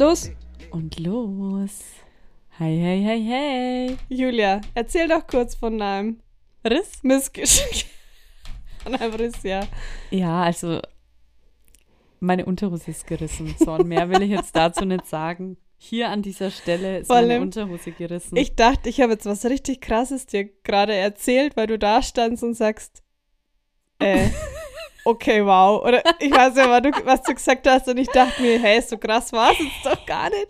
los. Und los. Hey, hey, hey, hey. Julia, erzähl doch kurz von deinem Riss? Missgeschick. Von deinem Riss, ja. Ja, also meine Unterhose ist gerissen. So, und mehr will ich jetzt dazu nicht sagen. Hier an dieser Stelle ist Vor meine Unterhose gerissen. Ich dachte, ich habe jetzt was richtig Krasses dir gerade erzählt, weil du da standst und sagst, äh, okay, wow. Oder ich weiß ja, was du, was du gesagt hast und ich dachte mir, hey, so krass war es jetzt doch gar nicht.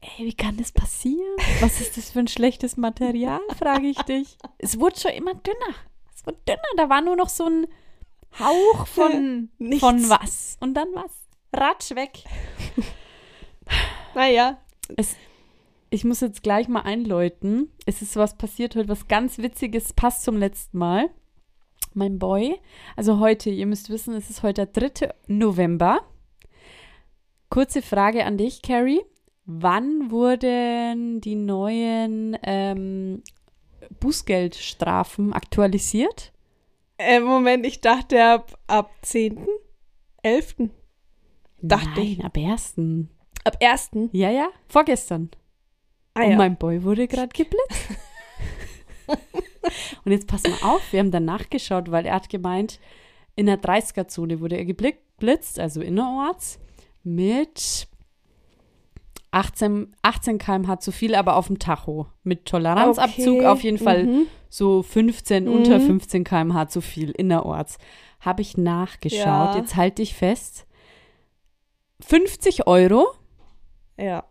Ey, wie kann das passieren? Was ist das für ein schlechtes Material, frage ich dich. Es wurde schon immer dünner. Es wurde dünner. Da war nur noch so ein Hauch von, Nichts. von was. Und dann was. Ratsch weg. Naja, Es, ich muss jetzt gleich mal einläuten. Es ist was passiert heute, was ganz Witziges, passt zum letzten Mal. Mein Boy, also heute, ihr müsst wissen, es ist heute der 3. November. Kurze Frage an dich, Carrie. Wann wurden die neuen ähm, Bußgeldstrafen aktualisiert? äh, Moment, ich dachte ab, ab 10., 11., Dachte Nein, ich. ab 1. ab 1. Ja, ja, vorgestern. Ah, Und ja. mein Boy wurde gerade geblitzt. und jetzt pass mal auf, wir haben dann nachgeschaut, weil er hat gemeint, in der 30er-Zone wurde er geblitzt, also innerorts, mit 18, 18 km/h zu viel, aber auf dem Tacho. Mit Toleranzabzug Okay, auf jeden Fall mhm. so 15, Mhm. unter 15 km/h zu viel innerorts. Habe ich nachgeschaut, Ja. jetzt halte ich fest. 50 Euro Ja.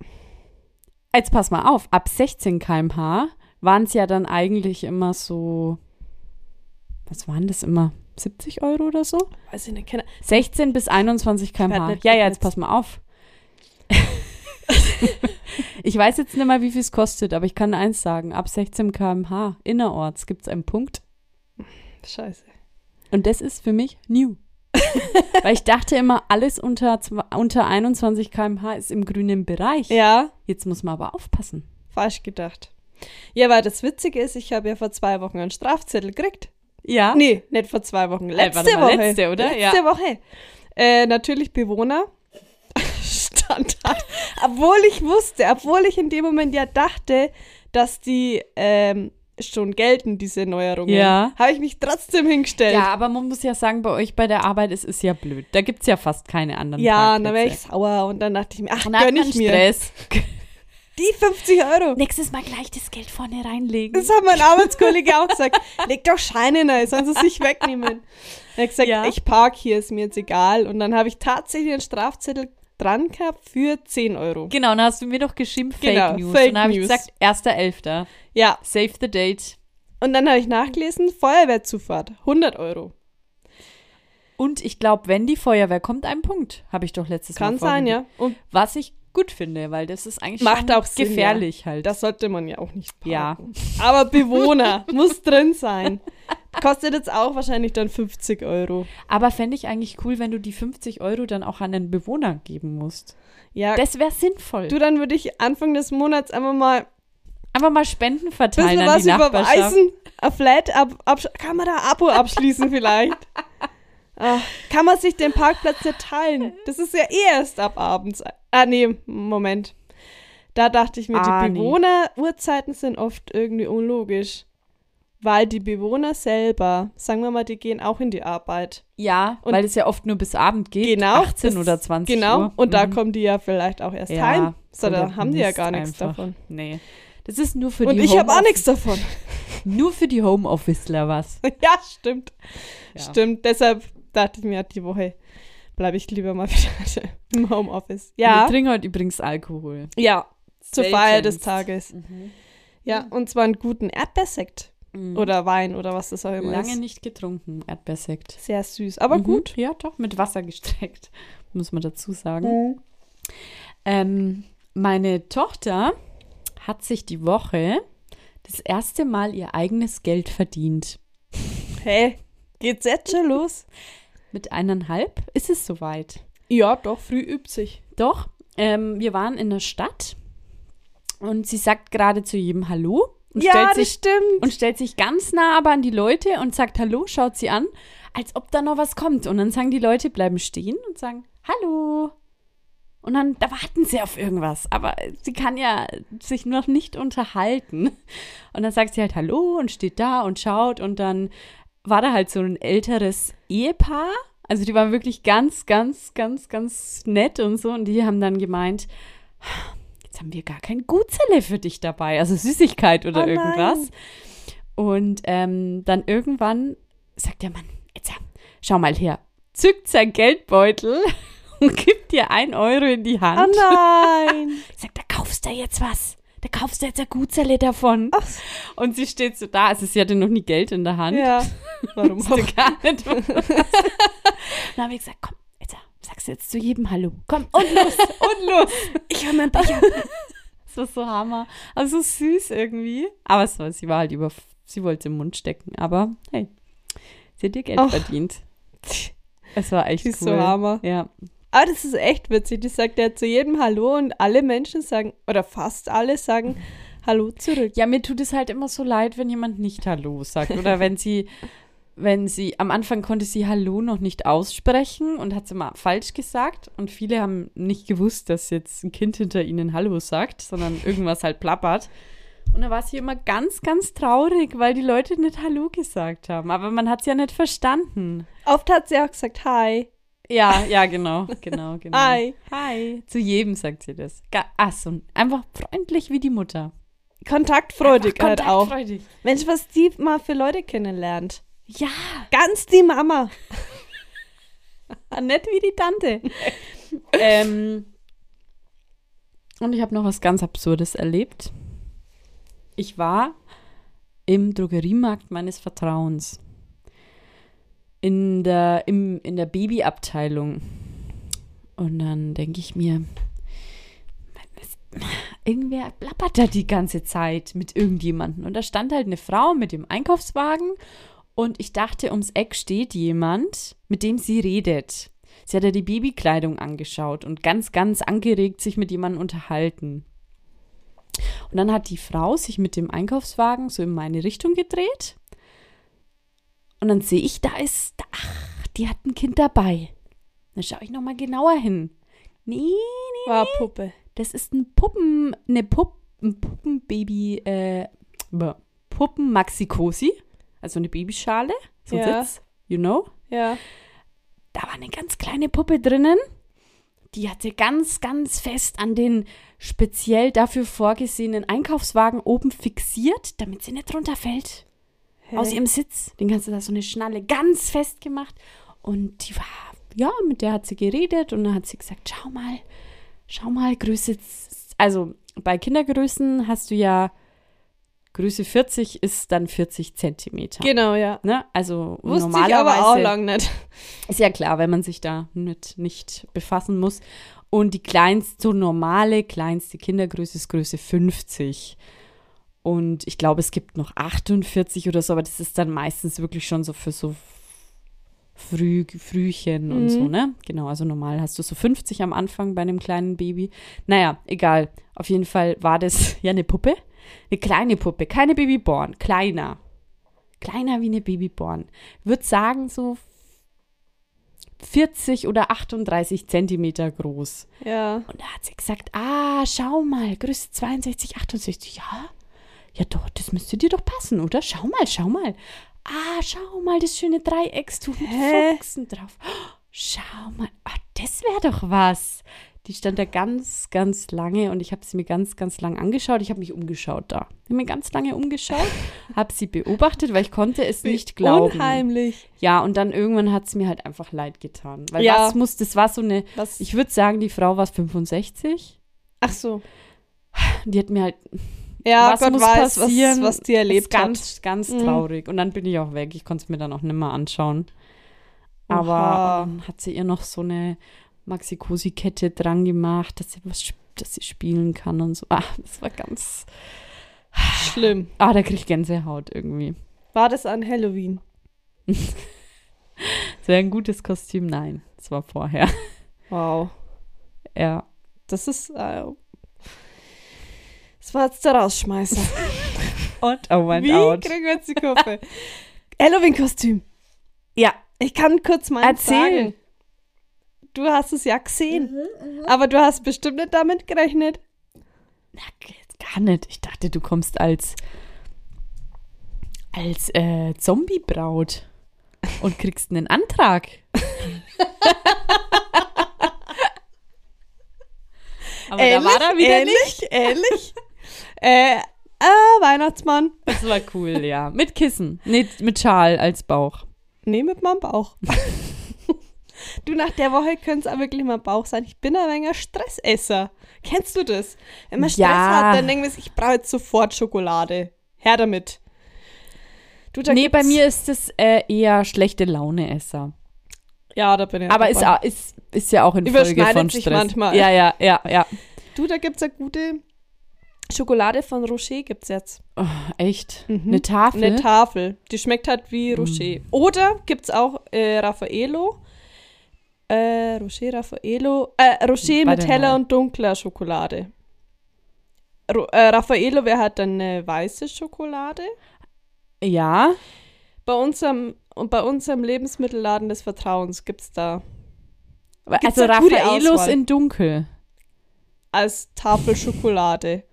Jetzt pass mal auf, ab 16 km/h waren es ja dann eigentlich immer so, was waren das immer? 70 Euro oder so? Weiß ich nicht, keine 16 bis 21 km/h. Ja, ja, jetzt pass mal auf. ich weiß jetzt nicht mehr, wie viel es kostet, aber ich kann eins sagen: ab 16 km/h innerorts gibt es einen Punkt. Scheiße. Und das ist für mich new. Weil ich dachte immer, alles unter, unter 21 km/h ist im grünen Bereich. Ja, Jetzt muss man aber aufpassen. falsch gedacht. Ja, weil das Witzige ist, ich habe ja vor zwei Wochen einen Strafzettel gekriegt. Ja. Nee, nicht vor zwei Wochen. Letzte mal, Woche. letzte, oder? Letzte Ja. Woche. Äh, natürlich Bewohner. Standard. Obwohl ich wusste, obwohl ich in dem Moment ja dachte, dass die ähm, schon gelten, diese Neuerungen, Ja. habe ich mich trotzdem hingestellt. Ja, aber man muss ja sagen, bei euch bei der Arbeit ist es ja blöd. Da gibt es ja fast keine anderen Ja, und dann wäre ich Parkplätze. sauer und dann dachte ich mir, ach, dann gönn ich mir. Stress. Die 50 Euro. Nächstes Mal gleich das Geld vorne reinlegen. Das hat mein Arbeitskollege auch gesagt. Leg doch Scheine rein, sollen sie sich wegnehmen. Er hat gesagt, Ja. ich park hier, ist mir jetzt egal. Und dann habe ich tatsächlich einen Strafzettel dran gehabt für 10 Euro. Genau, dann hast du mir doch Fake Genau, News. Fake und dann habe ich gesagt, 1.11. Ja, Save the date. und dann habe ich nachgelesen, Feuerwehrzufahrt, 100 Euro. Und ich glaube, wenn die Feuerwehr kommt, ein Punkt. Habe ich doch letztes Kann Mal sein, vorgelesen. ja. Und Was ich gut finde, weil das ist eigentlich Macht auch Sinn, gefährlich halt. das sollte man ja auch nicht Ja. parken. Aber Bewohner muss drin sein. Kostet jetzt auch wahrscheinlich dann 50 Euro. Aber fände ich eigentlich cool, wenn du die 50 Euro dann auch an den Bewohner geben musst. Ja, Das wäre sinnvoll. du, dann würde ich Anfang des Monats einfach mal Einfach mal Spenden verteilen bisschen an was die Nachbarschaft. überweisen. Ein Flat, ab, ab, kann man da ein Abo abschließen vielleicht? Ah, kann man sich den Parkplatz nicht teilen? Das ist ja eh erst ab abends. Ah, nee, Moment. Da dachte ich mir, Ah, die nee. Bewohneruhrzeiten sind oft irgendwie unlogisch. Weil die Bewohner selber, sagen wir mal, die gehen auch in die Arbeit. Ja, Und- weil es ja oft nur bis Abend geht. Genau. 18 das- oder 20 Genau. Uhr. Und da Mhm. kommen die ja vielleicht auch erst Ja, heim. So, da haben die ja gar nichts einfach. davon. Nee. Das ist nur für Und die ich habe auch nichts davon. Nur für die Homeofficeler was. ja, stimmt. Ja. Stimmt. Deshalb dachte ich mir, die Woche bleibe ich lieber mal wieder im Homeoffice. Wir Ja. trinken heute übrigens Alkohol. Ja. Zur. Feier des Tages. Mhm. Ja, und zwar einen guten Erdbeersekt. Mhm. Oder Wein oder was das auch immer Lange ist. nicht getrunken, Erdbeersekt. Sehr süß. Aber Mhm. gut. Ja, doch, mit Wasser gestreckt, muss man dazu sagen. Mhm. Ähm, meine Tochter hat sich die Woche das erste Mal ihr eigenes Geld verdient. Hey, geht's jetzt schon los? Mit eineinhalb ist es soweit. Ja, doch, früh übt sich. Doch, ähm, wir waren in der Stadt und sie sagt gerade zu jedem Hallo und ja, stellt das sich stimmt. und stellt sich ganz nah aber an die Leute und sagt Hallo, schaut sie an, als ob da noch was kommt. Und dann sagen die Leute, bleiben stehen und sagen Hallo. Und dann, da warten sie auf irgendwas. Aber sie kann ja sich noch nicht unterhalten. Und dann sagt sie halt Hallo und steht da und schaut. Und dann war da halt so ein älteres Ehepaar. Also die waren wirklich ganz, ganz, ganz, ganz nett und so. Und die haben dann gemeint, jetzt haben wir gar kein Gutzelle für dich dabei. Also Süßigkeit oder Oh irgendwas. Und ähm, dann irgendwann sagt der Mann, jetzt schau mal her, zückt sein Geldbeutel und gibt dir ein Euro in die Oh Hand. nein. Sagt, da kaufst du jetzt was. Da kaufst du jetzt eine Gutzelle davon. Ach. Und sie steht so da, also sie hatte noch nie Geld in der Hand. ja. Warum auch? gar nicht. Dann habe ich gesagt, komm, jetzt sagst du jetzt zu jedem Hallo. Komm, und los, und los. Ich habe meinen Becher. Das war so Hammer. Also so süß irgendwie. Aber es war, sie war halt über, sie wollte im Mund stecken. Aber hey, sie hat ihr Geld Och. verdient. Es war echt cool. so Hammer. Ja. Aber das ist echt witzig. Die sagt ja zu jedem Hallo und alle Menschen sagen, oder fast alle sagen Hallo zurück. Ja, mir tut es halt immer so leid, wenn jemand nicht Hallo sagt. Oder wenn sie, wenn sie, am Anfang konnte sie Hallo noch nicht aussprechen und hat es immer falsch gesagt. Und viele haben nicht gewusst, dass jetzt ein Kind hinter ihnen Hallo sagt, sondern irgendwas halt plappert. Und da war sie immer ganz, ganz traurig, weil die Leute nicht Hallo gesagt haben. Aber man hat es ja nicht verstanden. Oft hat sie auch gesagt Hi. Ja, ja, genau, genau, genau. Hi. Hi. Zu jedem sagt sie das. Ach so, einfach freundlich wie die Mutter. Kontaktfreudig halt auch. Mensch, was die mal für Leute kennenlernt. Ja. Ganz die Mama. Nett wie die Tante. ähm, und ich habe noch was ganz Absurdes erlebt. Ich war im Drogeriemarkt meines Vertrauens. In der, im, in der Babyabteilung. Und dann denke ich mir, irgendwer plappert da die ganze Zeit mit irgendjemandem. Und da stand halt eine Frau mit dem Einkaufswagen und ich dachte, ums Eck steht jemand, mit dem sie redet. Sie hat ja die Babykleidung angeschaut und ganz, ganz angeregt sich mit jemandem unterhalten. Und dann hat die Frau sich mit dem Einkaufswagen so in meine Richtung gedreht. Und dann sehe ich, da ist, ach, die hat ein Kind dabei. Dann schaue ich nochmal genauer hin. Nee, nee, War Puppe. das ist ein Puppen, eine Pupp, ein Puppenbaby, äh, bäh, Puppen-Maxi-Cosi. Also eine Babyschale. So ein Ja. Sitz, you know. Ja. Da war eine ganz kleine Puppe drinnen. Die hatte ganz, ganz fest an den speziell dafür vorgesehenen Einkaufswagen oben fixiert, damit sie nicht runterfällt. Hä? Aus ihrem Sitz. Den ganzen da so eine Schnalle ganz fest gemacht. Und die war, ja, mit der hat sie geredet und dann hat sie gesagt, schau mal, schau mal, Größe, also bei Kindergrößen hast du ja, Größe 40 ist dann 40 Zentimeter. Genau, ja. Ne? Also Wusste ich normalerweise aber auch lang nicht. ist ja klar, wenn man sich da mit nicht befassen muss. Und die kleinste, so normale, kleinste Kindergröße ist Größe 50. Und ich glaube, es gibt noch 48 oder so, aber das ist dann meistens wirklich schon so für so Früh, Frühchen und Mhm. so, ne? Genau, also normal hast du so 50 am Anfang bei einem kleinen Baby. Naja, egal. Auf jeden Fall war das ja eine Puppe. Eine kleine Puppe, keine Babyborn, kleiner. Kleiner wie eine Babyborn. Würde sagen, so 40 oder 38 Zentimeter groß. Ja. Und da hat sie gesagt, ah, schau mal, Größe 62, 68. Ja, ja doch, das müsste dir doch passen, oder? Schau mal, schau mal. Ah, schau mal, das schöne Dreieckstuch mit Hä? Fuchsen drauf. Oh, schau mal, ah, das wäre doch was. Die stand da ganz, ganz lange und ich habe sie mir ganz, ganz lang angeschaut. Ich habe mich umgeschaut da. Ich habe mir ganz lange umgeschaut, habe sie beobachtet, weil ich konnte es nicht glauben. Unheimlich. Ja, und dann irgendwann hat es mir halt einfach leid getan. Weil Ja. was muss, das war so eine, Was? ich würde sagen, die Frau war 65. Ach so. Die hat mir halt, Ja, was Gott muss weiß, passieren, was, was die erlebt ist ganz, ganz Mhm. traurig. Und dann bin ich auch weg. Ich konnte es mir dann auch nicht mehr anschauen. Aber dann hat sie ihr noch so eine Maxi-Cosi-Kette dran gemacht, dass sie was, dass sie spielen kann und so. Ah, das war ganz, hat. Schlimm. ah, da krieg ich Gänsehaut irgendwie. War das an Halloween? Das wäre ein gutes Kostüm. Nein, das war vorher. Wow. Ja. Das ist. Äh, das war jetzt der Rausschmeißer. Und oh mein Wie Out. kriegen wir jetzt die Kurve? Halloween-Kostüm. Ja, Ich kann kurz mal Erzähl. sagen. Du hast es ja gesehen. Aber du hast bestimmt nicht damit gerechnet. na, gar nicht. Ich dachte, du kommst als als äh, Zombie-Braut und kriegst einen Antrag. Aber da war er wieder ähnlich, nicht. ähnlich. Äh, äh, Weihnachtsmann. Das war cool, ja. Mit Kissen. Nee, mit Schal als Bauch. Nee, mit meinem Bauch. du, nach der Woche könnte es auch wirklich mein Bauch sein. Ich bin ein wenig ein Stressesser. Kennst du das? Wenn man Stress Ja. hat, dann denken wir, sich, ich brauche jetzt sofort Schokolade. Her damit. Du, da Nee, bei mir ist es äh, eher schlechte Laune-Esser. Ja, da bin ich Aber ist, ist, ist ja auch in Folge von sich Stress. manchmal. Ja, ja, ja, ja. Du, da gibt es eine gute Schokolade von Rocher gibt's jetzt. Oh, echt? Mhm. Eine Tafel? Eine Tafel. Die schmeckt halt wie Mm. Rocher. Oder gibt's auch äh, Raffaello. Äh, Rocher, Raffaello. Äh, Rocher Warte mit heller mal. und dunkler Schokolade. Ro äh, Raffaello wäre halt dann eine weiße Schokolade. ja. Bei unserem, und bei unserem Lebensmittelladen des Vertrauens gibt's da Gibt's also Auswahl? in dunkel. als Tafel Schokolade.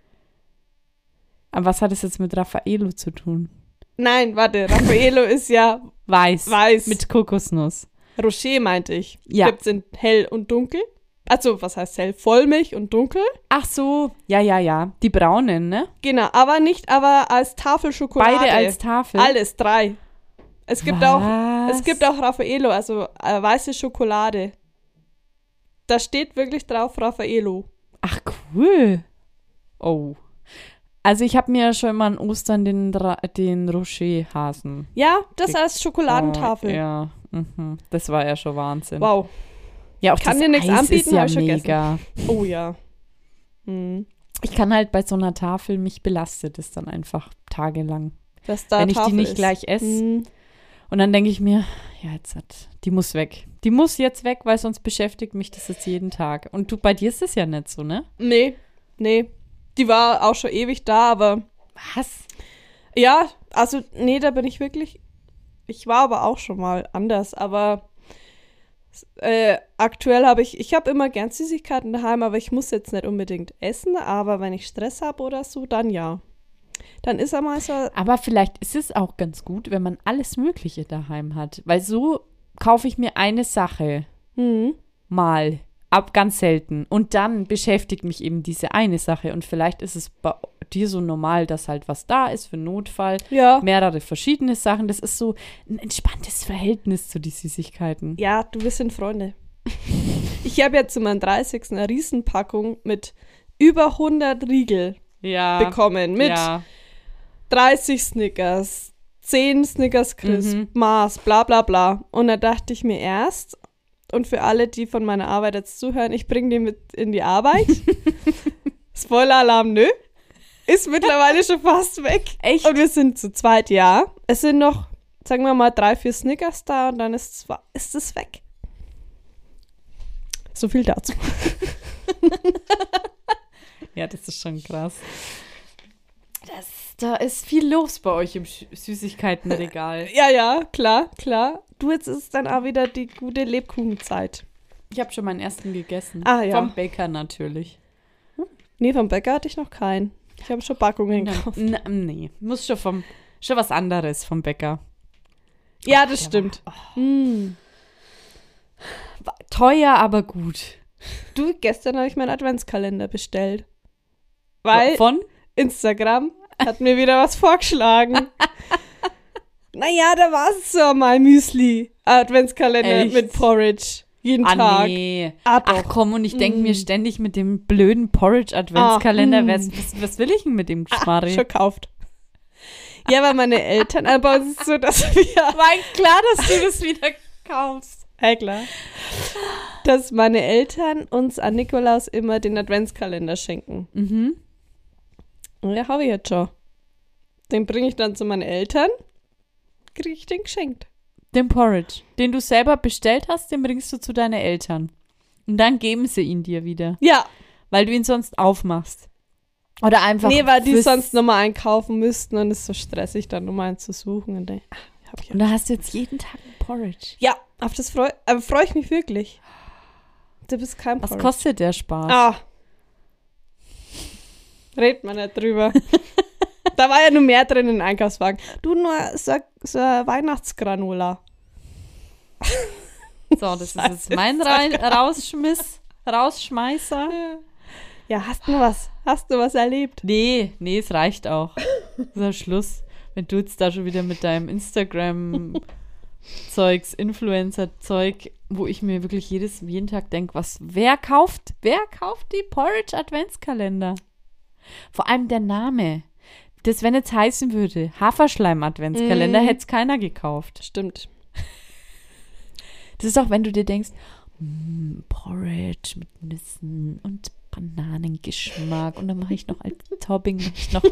Aber was hat es jetzt mit Raffaello zu tun? Nein, warte, Raffaello ist ja Weiß. weiß. Mit Kokosnuss. Rocher meinte ich. Ja. Gibt's in hell und dunkel. Also, was heißt hell? Vollmilch und dunkel. Ach so. Ja, ja, ja. Die braunen, ne? Genau, aber nicht, aber als Tafelschokolade. Beide als Tafel. Alles drei. Es gibt auch, Was? es gibt auch Raffaello, also äh, weiße Schokolade. Da steht wirklich drauf Raffaello. Ach, cool. Oh. Also ich habe mir schon mal an Ostern den, Dra den Rocher-Hasen. Ja, das als Schokoladentafel. Oh, ja. Mhm. Das war ja schon Wahnsinn. Wow. Ja, auch Kann das dir nichts Eis anbieten, ist ja ich mega. Oh ja. Hm. Ich kann halt bei so einer Tafel, mich belastet es dann einfach tagelang. Dass da Wenn ich die nicht ist. gleich esse. Hm. Und dann denke ich mir, ja, jetzt hat, die muss weg. Die muss jetzt weg, weil sonst beschäftigt mich das jetzt jeden Tag. Und du, bei dir ist es ja nicht so, ne? Nee, nee. Die war auch schon ewig da, aber Was? Ja, also nee, da bin ich wirklich. Ich war aber auch schon mal anders, aber äh, aktuell habe ich, ich habe immer gern Süßigkeiten daheim, aber ich muss jetzt nicht unbedingt essen, aber wenn ich Stress habe oder so, dann ja. Dann ist er mal so, Aber vielleicht ist es auch ganz gut, wenn man alles Mögliche daheim hat. Weil so kaufe ich mir eine Sache hm, mal. Ab ganz selten. Und dann beschäftigt mich eben diese eine Sache. Und vielleicht ist es bei dir so normal, dass halt was da ist für Notfall. ja. Mehrere verschiedene Sachen. Das ist so ein entspanntes Verhältnis zu den Süßigkeiten. Ja, du, wir sind Freunde. Ich habe ja zu meinem 30. eine Riesenpackung mit über 100 Riegel Ja. bekommen. Mit ja. 30 Snickers, 10 Snickers Crisp, Mhm. Mars, bla bla bla. Und da dachte ich mir erst, und für alle, die von meiner Arbeit jetzt zuhören, ich bringe die mit in die Arbeit. Spoiler-Alarm, nö. Ist mittlerweile schon fast weg. Echt? Und wir sind zu zweit, ja. Es sind noch, sagen wir mal, drei, vier Snickers da und dann ist es ist es weg. So viel dazu. Ja, das ist schon krass. Das, da ist viel los bei euch im Süßigkeitenregal. Ja, ja, klar, klar. Du, jetzt ist dann auch wieder die gute Lebkuchenzeit. Ich habe schon meinen ersten gegessen. Ah, ja. Vom Bäcker natürlich. Nee, vom Bäcker hatte ich noch keinen. Ich habe schon Packungen gekauft. Na, nee, muss schon vom schon was anderes vom Bäcker. Ja, das der stimmt. Mm. War teuer, aber gut. Du, gestern habe ich meinen Adventskalender bestellt. Weil von Instagram hat mir wieder was vorgeschlagen. naja, da war es so mal Müsli. Adventskalender Echt? mit Porridge. Jeden Ah, Tag. nee. Ah, Ach komm, und ich denke Mm. mir ständig mit dem blöden Porridge-Adventskalender, Ah, was, was, was will ich denn mit dem Ah, Schmarri? schon gekauft. Ja, weil meine Eltern, aber uns ist es so, dass wir War klar, dass du das wieder kaufst. Hey, klar. Dass meine Eltern uns an Nikolaus immer den Adventskalender schenken. Mhm. Ja, habe ich jetzt schon. Den bringe ich dann zu meinen Eltern, kriege ich den geschenkt. Den Porridge, den du selber bestellt hast, den bringst du zu deinen Eltern. Und dann geben sie ihn dir wieder, Ja, weil du ihn sonst aufmachst. Oder einfach. nee, weil die sonst nochmal einkaufen müssten und es ist so stressig, dann nochmal einen zu suchen. Und dann, ach, hab ich Und da hast du jetzt jeden Tag ein Porridge. ja, auf das freue aber freu ich mich wirklich. Du bist kein Was Porridge. kostet der Spaß? Ah. Red man nicht drüber. da war ja nur mehr drin in den Einkaufswagen. Du nur so, so Weihnachtsgranola. So, das ist jetzt mein Rein Rausschmiss, Rausschmeißer. Ja, hast du was? Hast du was erlebt? Nee, nee, es reicht auch. Das ist ja Schluss. Wenn du jetzt da schon wieder mit deinem Instagram-Zeugs, Influencer-Zeug, wo ich mir wirklich jedes, jeden Tag denke, was, wer kauft, wer kauft die Porridge Adventskalender? Vor allem der Name. Das, wenn jetzt heißen würde, Haferschleim-Adventskalender, Mhm. hätte es keiner gekauft. Stimmt. Das ist auch, wenn du dir denkst, mm, Porridge mit Nüssen und Bananengeschmack und dann mache ich noch als Topping noch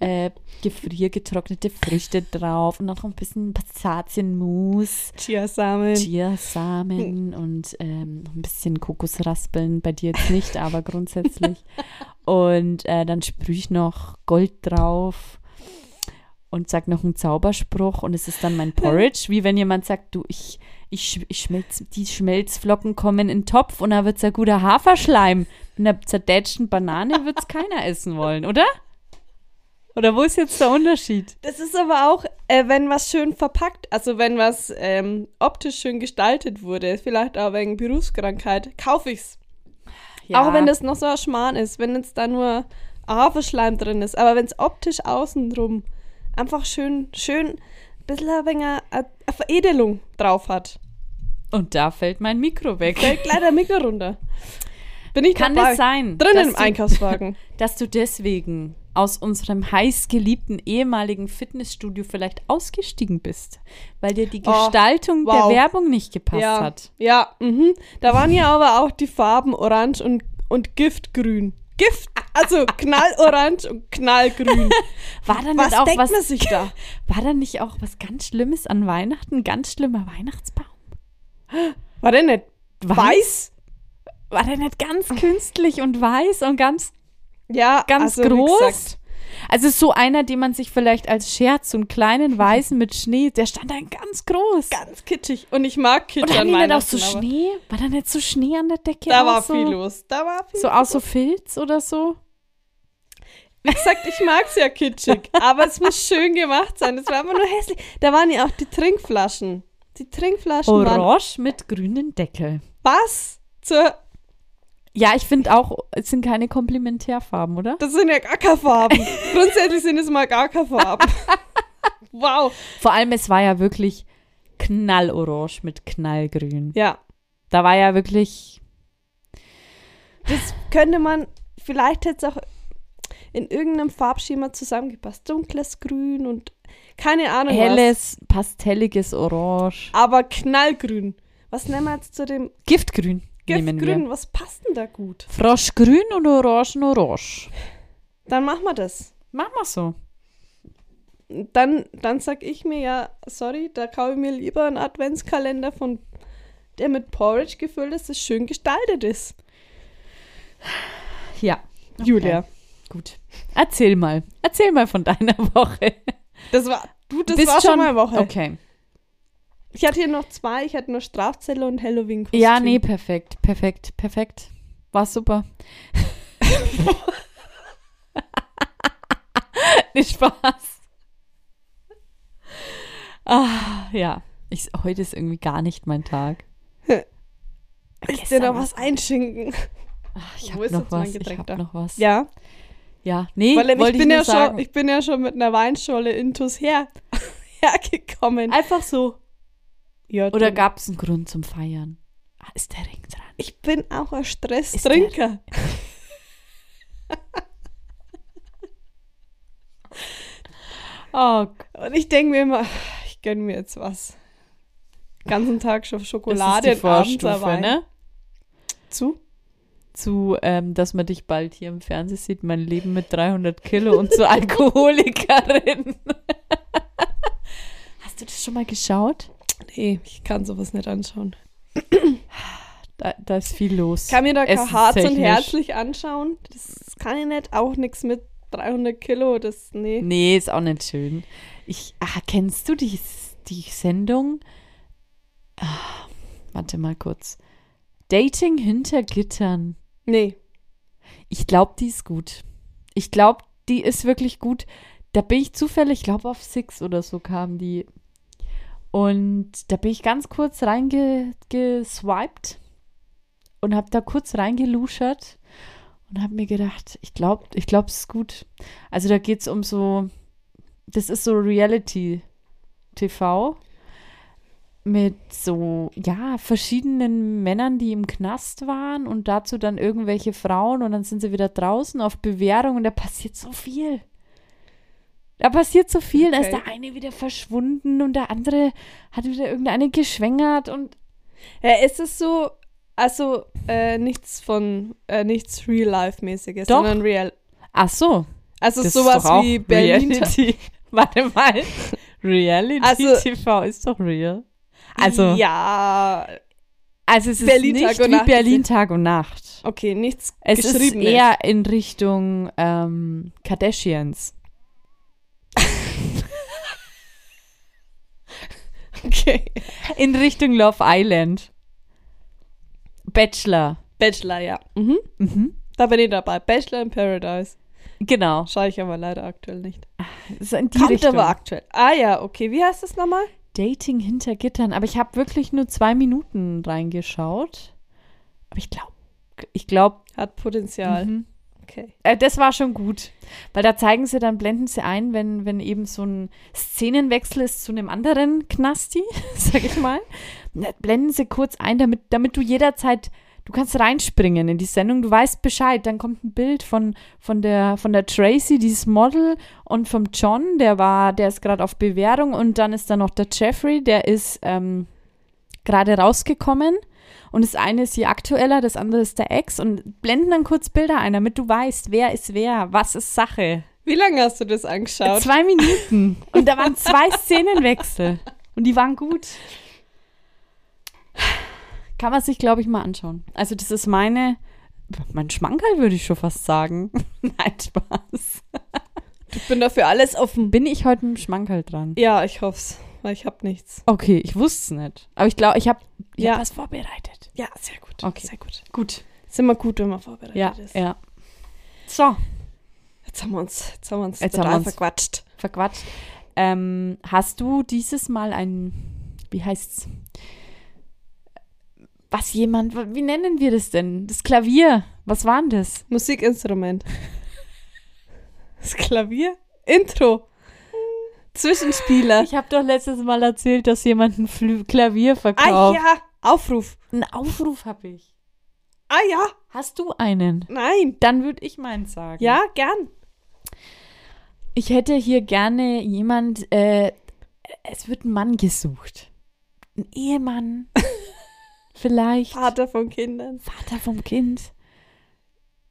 äh, gefriergetrocknete Früchte drauf und noch ein bisschen Pistazienmus, Chiasamen. Chiasamen und ähm, noch ein bisschen Kokosraspeln, bei dir jetzt nicht, aber grundsätzlich. Und äh, dann sprühe ich noch Gold drauf und sag noch einen Zauberspruch und es ist dann mein Porridge, wie wenn jemand sagt, du, ich, ich, ich schmelz, die Schmelzflocken kommen in den Topf und da wird's ein guter Haferschleim. Mit einer zerdätschten Banane wird's keiner essen wollen, oder? Oder wo ist jetzt der Unterschied? Das ist aber auch, äh, wenn was schön verpackt, also wenn was ähm, optisch schön gestaltet wurde, vielleicht auch wegen Berufskrankheit, kaufe ich's. Auch wenn das noch so ein Schmarrn ist, wenn jetzt da nur Haferschleim drin ist, aber wenn es optisch außenrum einfach schön, schön, bisschen ein wenig eine, Veredelung drauf hat. Und da fällt mein Mikro weg. Fällt leider Mikro runter. Bin ich Kann dabei. es sein, Drin dass im du- Einkaufswagen. dass du deswegen aus unserem heißgeliebten ehemaligen Fitnessstudio vielleicht ausgestiegen bist, weil dir die Oh, Gestaltung wow. der Werbung nicht gepasst ja, hat. ja, mhm. da waren ja aber auch die Farben orange und, und giftgrün. Gift, also knallorange und knallgrün. War da Was nicht auch denkt was man sich da? War da nicht auch was ganz Schlimmes an Weihnachten? Ganz schlimmer Weihnachtsbaum? War der nicht Weiß? weiß? War der nicht ganz künstlich und weiß und ganz, Ja, ganz also, groß? Also so einer, den man sich vielleicht als Scherz, so einen kleinen Weißen mit Schnee, der stand dann ganz groß. ganz kitschig. Und ich mag Kitsch an nicht auch so Schnee? War da nicht so Schnee an der Decke? Da auch war so? viel los. Da war viel So aus so Filz oder so? Wie gesagt, ich mag es ja kitschig, aber es muss schön gemacht sein. Das war einfach nur hässlich. Da waren ja auch die Trinkflaschen. Die Trinkflaschen waren Orange mit grünen Deckel. was? Zur, Ja, ich finde auch, es sind keine Komplementärfarben, oder? das sind ja gar keine Farben. Grundsätzlich sind es mal gar keine Farben. wow. Vor allem, es war ja wirklich knallorange mit knallgrün. Ja, Da war ja wirklich, das könnte man, vielleicht hätte es auch in irgendeinem Farbschema zusammengepasst. Dunkles Grün und keine Ahnung was. helles, pastelliges Orange. Aber knallgrün. Was nehmen wir jetzt zu dem Giftgrün nehmen wir. Giftgrün? Was passt denn da gut? Froschgrün und Orangen-Orange. Dann machen wir das. Machen wir so. dann, dann sag ich mir ja, sorry, da kaufe ich mir lieber einen Adventskalender von der mit Porridge gefüllt ist, das schön gestaltet ist. Ja. Julia. Gut. Erzähl mal. Erzähl mal von deiner Woche. Das war, du, das Bist war schon mal Woche. Okay. Ich hatte hier noch zwei, ich hatte nur Strafzelle und Halloween-Kostüm. Ja, nee, perfekt, perfekt, perfekt. War super. Nicht Spaß. Ah, ja. Ich, heute ist irgendwie gar nicht mein Tag. Willst dir noch was einschinken? Ach, ich habe noch was. Ich habe da? noch was. Ja, Ja, nee, weil ich bin, ich ja schon, ich bin ja schon mit einer Weinschorle intus her, hergekommen. Einfach so. Ja, Oder gab es einen Grund zum Feiern? Ah, ist der Ring dran? ich bin auch ein Stresstrinker. Oh, Und ich denke mir immer, ich gönne mir jetzt was. ganzen Tag schon Schokolade das ist die Vorstufe, ne? Zu? Zu, ähm, dass man dich bald hier im Fernsehen sieht, mein Leben mit 300 Kilo und zur Alkoholikerin. Hast du das schon mal geschaut? Nee, ich kann sowas nicht anschauen. Da, da ist viel los. Kann mir da kein Harz und herzlich anschauen. Das kann ich nicht. Auch nichts mit 300 Kilo. Das, nee. Nee, ist auch nicht schön. Ich, ah, kennst du die, die Sendung? Ah, warte mal kurz. Dating hinter Gittern. Nee. Ich glaube, die ist gut. Ich glaube, die ist wirklich gut. Da bin ich zufällig, ich glaube, auf Six oder so kam die. Und da bin ich ganz kurz reingeswiped und habe da kurz reingeluschert und habe mir gedacht, ich glaube, ich glaube, es ist gut. Also da geht es um so, das ist so Reality-TV mit so, ja, verschiedenen Männern, die im Knast waren und dazu dann irgendwelche Frauen und dann sind sie wieder draußen auf Bewährung und da passiert so viel. Da passiert so viel, da ist Okay. der eine wieder verschwunden und der andere hat wieder irgendeine geschwängert und Ja, ist es so, also äh, nichts von, äh, nichts Real-Life-mäßiges, sondern real. ach so, Also das sowas ist wie Berlin. Reality. Warte mal, Reality Also- TV ist doch real. Also, Ja, also es ist Berlin nicht Tag und wie Nacht Berlin ist- Tag und Nacht. okay, nichts Es ist Geschriebenes. eher in Richtung ähm, Kardashians. Okay. In Richtung Love Island. Bachelor. Bachelor, ja. Mhm. Mhm. Da bin ich dabei. Bachelor in Paradise. Genau. Schaue ich aber leider aktuell nicht. Ist in die Kommt Richtung. aber aktuell. Ah ja, okay. Wie heißt das nochmal? Dating hinter Gittern. Aber ich habe wirklich nur zwei Minuten reingeschaut. Aber ich glaube, ich glaube, Hat Potenzial. mhm. Okay. äh, das war schon gut. Weil da zeigen sie dann, blenden sie ein, wenn, wenn eben so ein Szenenwechsel ist zu einem anderen Knasti, sag ich mal. Blenden sie kurz ein, damit, damit du jederzeit, du kannst reinspringen in die Sendung, du weißt Bescheid. Dann kommt ein Bild von, von, der, von der Tracy, dieses Model, und vom John, der war, der ist gerade auf Bewährung, und dann ist da noch der Jeffrey, der ist ähm, gerade rausgekommen. Und das eine ist hier aktueller, das andere ist der Ex und blenden dann kurz Bilder ein, damit du weißt, wer ist wer, was ist Sache. Wie lange hast du das angeschaut? Zwei Minuten. Und da waren zwei Szenenwechsel. Und die waren gut. Kann man sich, glaube ich, mal anschauen. Also, das ist meine, mein Schmankerl, würde ich schon fast sagen. Nein, Spaß. Ich bin dafür alles offen. Bin ich heute ein Schmankerl dran? Ja, ich hoff's. Weil ich hab nichts. Okay, ich wusste es nicht. Aber ich glaube, ich habe ich Ja. hab was vorbereitet. Ja, sehr gut. Okay. Sehr gut. Gut. Ist immer gut, wenn man vorbereitet Ja, ist. ja. So, Jetzt haben wir uns, jetzt haben wir uns Jetzt total haben wir uns- verquatscht. verquatscht. Ähm, hast du dieses Mal ein, wie heißt's? Was jemand, wie nennen wir das denn? Das Klavier. Was war denn das? Musikinstrument. Das Klavier. Intro. Zwischenspieler. Ich habe doch letztes Mal erzählt, dass jemand ein Flü Klavier Ah verkauft. ja, Aufruf. Einen Aufruf habe ich. Ah ja, Hast du einen? nein. Dann würde ich meins sagen. Ja, gern. Ich hätte hier gerne jemand, äh, es wird ein Mann gesucht. Ein Ehemann. Vielleicht. Vater von Kindern. Vater vom Kind.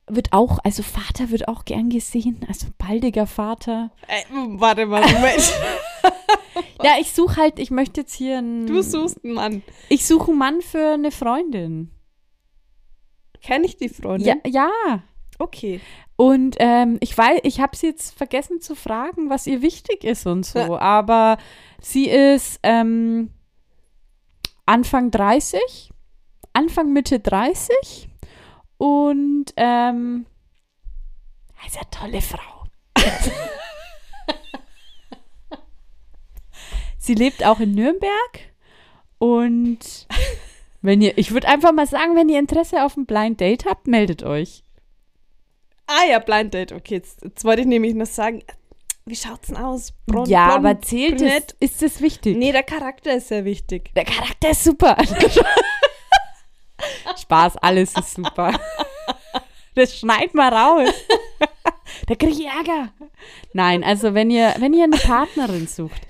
Wird auch, also Vater wird auch gern gesehen, also baldiger Vater. Äh, warte mal, Moment. Ja, ich suche halt, ich möchte jetzt hier einen. du suchst einen Mann. Ich suche einen Mann für eine Freundin. Kenn ich die Freundin? Ja, ja. Okay. Und ähm, ich weiß, ich habe sie jetzt vergessen zu fragen, was ihr wichtig ist und so. Ja. Aber sie ist ähm, Anfang 30, Anfang Mitte 30 und ähm, ist eine tolle Frau. sie lebt auch in Nürnberg und wenn ihr, ich würde einfach mal sagen, wenn ihr Interesse auf ein Blind Date habt, meldet euch. Ah ja, Blind Date. Okay, jetzt, jetzt wollte ich nämlich noch sagen, wie schaut's denn aus? Blond, ja, blond, aber zählt es? brünett? Ist das wichtig? Nee, der Charakter ist sehr wichtig. Der Charakter ist super. Spaß, alles ist super. Das schneid mal raus. Da krieg ich Ärger. Nein, also wenn ihr, wenn ihr eine Partnerin sucht,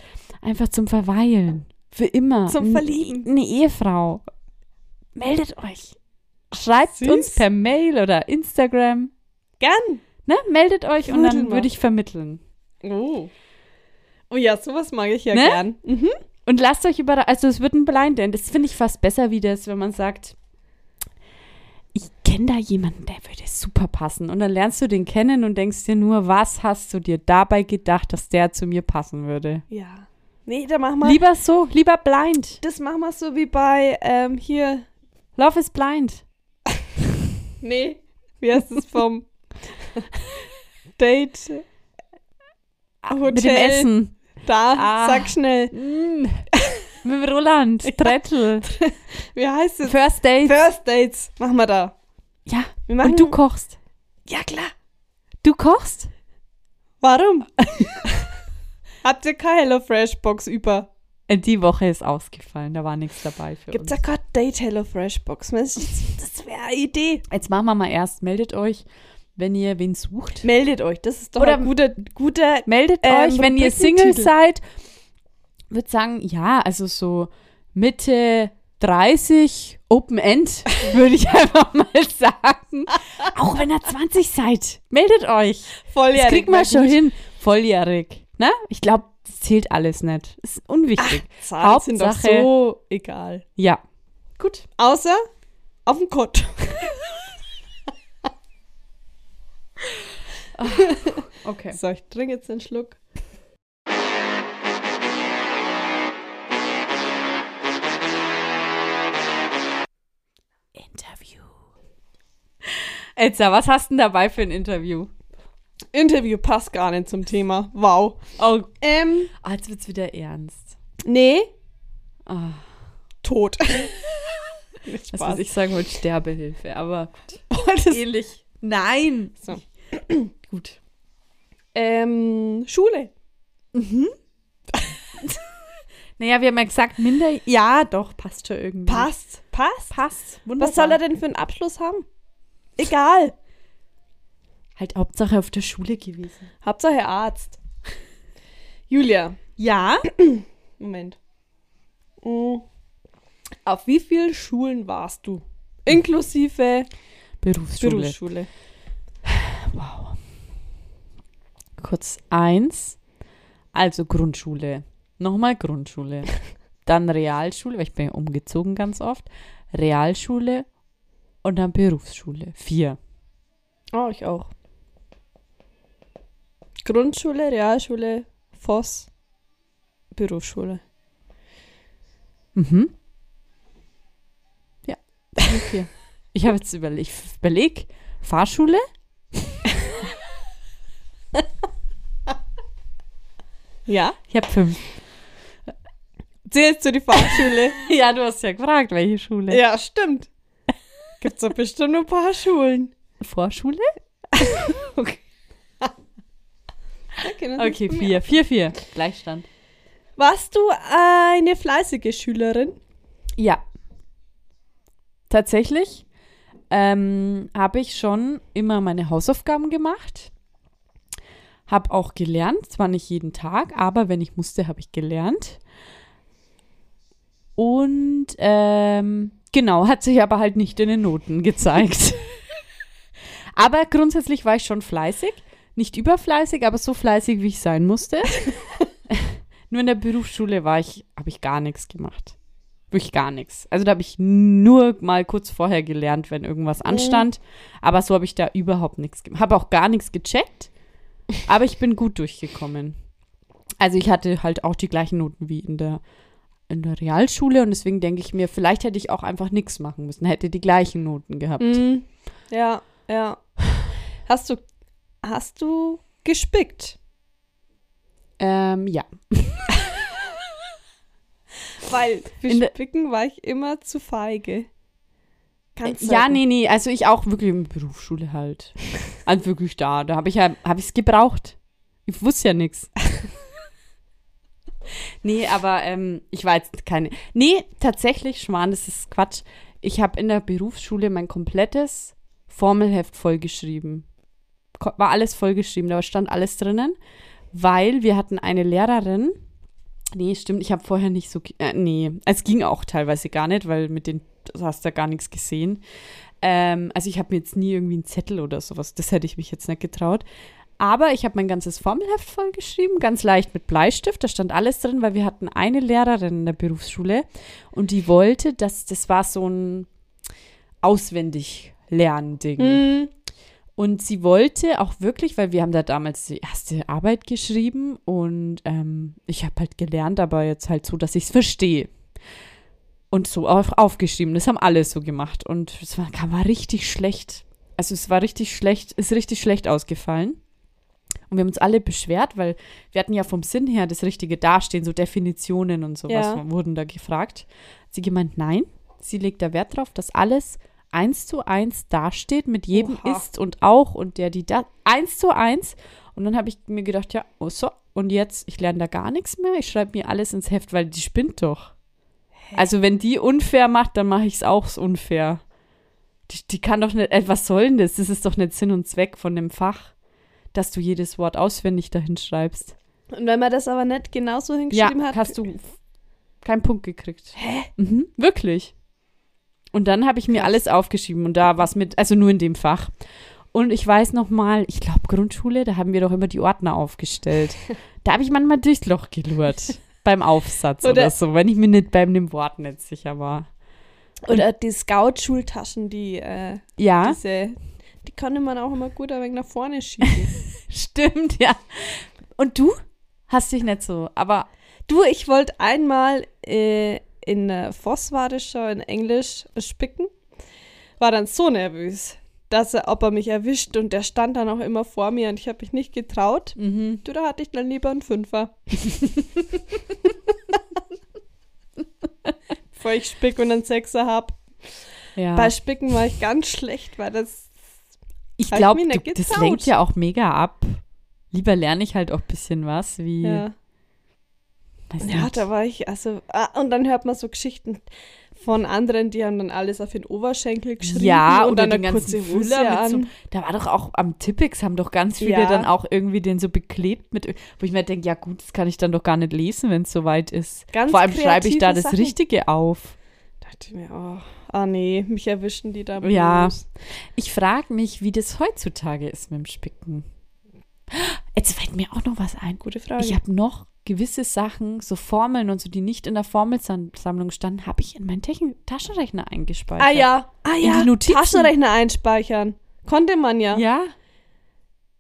einfach zum Verweilen, für immer. Zum Verlieben. Eine Ehefrau. Meldet euch. Schreibt Süß. uns per Mail oder Instagram. Gern. Ne? Meldet euch und Vermittel dann würde ich vermitteln. Oh. Oh ja, sowas mag ich ja Ne? gern. Mhm. Und lasst euch überraschen. Also, es wird ein Blind Date. Das finde ich fast besser, wie das, wenn man sagt, ich kenne da jemanden, der würde super passen. Und dann lernst du den kennen und denkst dir nur, was hast du dir dabei gedacht, dass der zu mir passen würde? Ja. Nee, dann mach mal. Lieber so, lieber blind. das machen wir so wie bei ähm, hier. Love is blind. Nee. Wie heißt es vom Date? Hotel. Mit dem Essen. Da, Ah. sag schnell. Mm. Mit dem Roland, Trettel. Wie heißt es? First Date. First Dates. Machen wir da. Ja, Wir machen und du kochst. Ja, klar. Du kochst? Warum? Habt ihr keine HelloFresh-Box über? Äh, Die Woche ist ausgefallen, da war nichts dabei für Gibt's uns. ja gerade Date HelloFresh-Box? Das, das wäre eine Idee. Jetzt machen wir mal erst, meldet euch, wenn ihr wen sucht. Meldet euch. Das ist doch Oder- ein guter, guter Meldet Ähm, euch, wenn ihr Single seid. Würde sagen, ja, also so Mitte 30, Open End, würde ich einfach mal sagen. Auch wenn ihr 20 seid, meldet euch. Volljährig. Das kriegt man schon hin. Volljährig. Ne? Ich glaube, das zählt alles nicht. Ist unwichtig. Zahlen sind doch Hauptsache- so egal. Ja. Gut. Außer auf dem Konto. Okay. So, ich trinke jetzt einen Schluck. Elsa, was hast du denn dabei für ein Interview? Interview passt gar nicht zum Thema. Wow. Oh, Ähm, ah, jetzt wird's wieder ernst. nee, Ah, tot. das, was ich sagen wollte, Sterbehilfe, aber Oh, das, ähnlich. Nein. so. Gut. Ähm, Schule. Naja, wir haben ja gesagt, minder. Ja, doch, passt schon irgendwie. Passt. Passt. Passt. Wunderbar. Was soll er denn für einen Abschluss haben? Egal. Halt Hauptsache auf der Schule gewesen. Hauptsache Arzt. Julia. Ja. Moment. Mm. Auf wie vielen Schulen warst du? Inklusive Berufsschule. Berufsschule. Wow. Kurz eins. Also Grundschule. Nochmal Grundschule. Dann Realschule, weil ich bin ja umgezogen ganz oft. Realschule und dann Berufsschule. Vier. Oh, ich auch. Grundschule, Realschule, Voss, Berufsschule. Mhm. Ja, vier. Ich habe jetzt überlegt, überleg, Fahrschule? Ja? Ich habe fünf. Zählst du die Fahrschule? Ja, du hast ja gefragt, welche Schule. ja, stimmt. Gibt's doch bestimmt nur ein paar Schulen. Vorschule? Okay. Okay, vier. Vier, vier. Gleichstand. Warst du eine fleißige Schülerin? Ja. Tatsächlich ähm, habe ich schon immer meine Hausaufgaben gemacht. Habe auch gelernt, zwar nicht jeden Tag, aber wenn ich musste, habe ich gelernt. Und ähm, genau, hat sich aber halt nicht in den Noten gezeigt. aber grundsätzlich war ich schon fleißig. Nicht überfleißig, aber so fleißig, wie ich sein musste. Nur in der Berufsschule war ich, habe ich gar nichts gemacht. Wirklich gar nichts. Also da habe ich nur mal kurz vorher gelernt, wenn irgendwas anstand. Aber so habe ich da überhaupt nichts gemacht. Habe auch gar nichts gecheckt. Aber ich bin gut durchgekommen. Also ich hatte halt auch die gleichen Noten wie in der, in der Realschule und deswegen denke ich mir, vielleicht hätte ich auch einfach nichts machen müssen, hätte die gleichen Noten gehabt. Mhm. Ja, ja. Hast du, hast du gespickt? Ähm, ja. Weil für In Spicken war ich immer zu feige. Ganz Ja, selten. nee, nee, also ich auch wirklich in der Berufsschule halt. Also wirklich da, da habe ich ja, habe ich es gebraucht. Ich wusste ja nichts. Nee, aber ähm, ich war jetzt keine. Nee, tatsächlich, Schwan, das ist Quatsch. Ich habe in der Berufsschule mein komplettes Formelheft vollgeschrieben. War alles vollgeschrieben, da stand alles drinnen, weil wir hatten eine Lehrerin. Nee, stimmt, ich habe vorher nicht so. Äh, nee, es ging auch teilweise gar nicht, weil mit den. Du hast ja gar nichts gesehen. Ähm, also ich habe mir jetzt nie irgendwie einen Zettel oder sowas, das hätte ich mich jetzt nicht getraut. Aber ich habe mein ganzes Formelheft vollgeschrieben, ganz leicht mit Bleistift. Da stand alles drin, weil wir hatten eine Lehrerin in der Berufsschule und die wollte, dass das war so ein auswendig Lernding. Mhm. Und sie wollte auch wirklich, weil wir haben da damals die erste Arbeit geschrieben und ähm, ich habe halt gelernt, aber jetzt halt so, dass ich es verstehe. Und so auf, aufgeschrieben. Das haben alle so gemacht. Und es war, war richtig schlecht. Also es war richtig schlecht, ist richtig schlecht ausgefallen. Und wir haben uns alle beschwert, weil wir hatten ja vom Sinn her das richtige Dastehen, so Definitionen und sowas Ja. wurden da gefragt. Hat sie gemeint, nein, sie legt da Wert drauf, dass alles eins zu eins dasteht, mit jedem Oha. ist und auch und der, die da, eins zu eins. Und dann habe ich mir gedacht, ja, oh so, und jetzt, ich lerne da gar nichts mehr, ich schreibe mir alles ins Heft, weil die spinnt doch. Also wenn die unfair macht, dann mache ich es auch unfair. Die, die kann doch nicht, äh, was soll denn das? Das ist doch nicht Sinn und Zweck von dem Fach, dass du jedes Wort auswendig dahin schreibst. Und wenn man das aber nicht genauso Ja, hingeschrieben hat. hast du keinen Punkt gekriegt. Hä? Mhm, wirklich. Und dann habe ich mir Krass. alles aufgeschrieben und da was mit, also nur in dem Fach. Und ich weiß noch mal, ich glaube Grundschule, da haben wir doch immer die Ordner aufgestellt. da habe ich manchmal durchs Loch gelurrt beim Aufsatz oder, Oder- so, wenn ich mir nicht beim dem Wort nicht sicher war. Oder die Scout-Schultaschen, die, äh, Ja, diese, die konnte man auch immer gut ein wenig nach vorne schieben. stimmt, ja. Und du? Hast dich nicht so, aber du, ich wollte einmal äh, in Voss war das schon in Englisch spicken, war dann so nervös, dass er, ob er mich erwischt und der stand dann auch immer vor mir und ich habe mich nicht getraut. mhm. Du, da hatte ich dann lieber einen Fünfer. Bevor ich spick und einen Sechser hab. ja. Bei Spicken war ich ganz schlecht, weil das Ich ich glaube, das lenkt ja auch mega ab. Lieber lerne ich halt auch ein bisschen was, wie. ja. Ja, da war ich, also, ah, und dann hört man so Geschichten von anderen, die haben dann alles auf den Oberschenkel geschrieben Ja, und oder dann den eine kurze ganzen Hose so, da war doch auch am Tippix haben doch ganz viele Ja. dann auch irgendwie den so beklebt mit, wo ich mir denke, ja gut, das kann ich dann doch gar nicht lesen, wenn es soweit ist. Ganz Vor allem schreibe ich da das Sachen. Richtige auf. dachte ich mir, oh, ah nee, mich erwischen die da. Ja. bloß. Ich frage mich, wie das heutzutage ist mit dem Spicken. Jetzt fällt mir auch noch was ein. Gute Frage. Ich habe noch gewisse Sachen, so Formeln und so, die nicht in der Formelsammlung standen, habe ich in meinen Techn Taschenrechner eingespeichert. ah ja, ah ja. Taschenrechner einspeichern. Konnte man ja. Ja,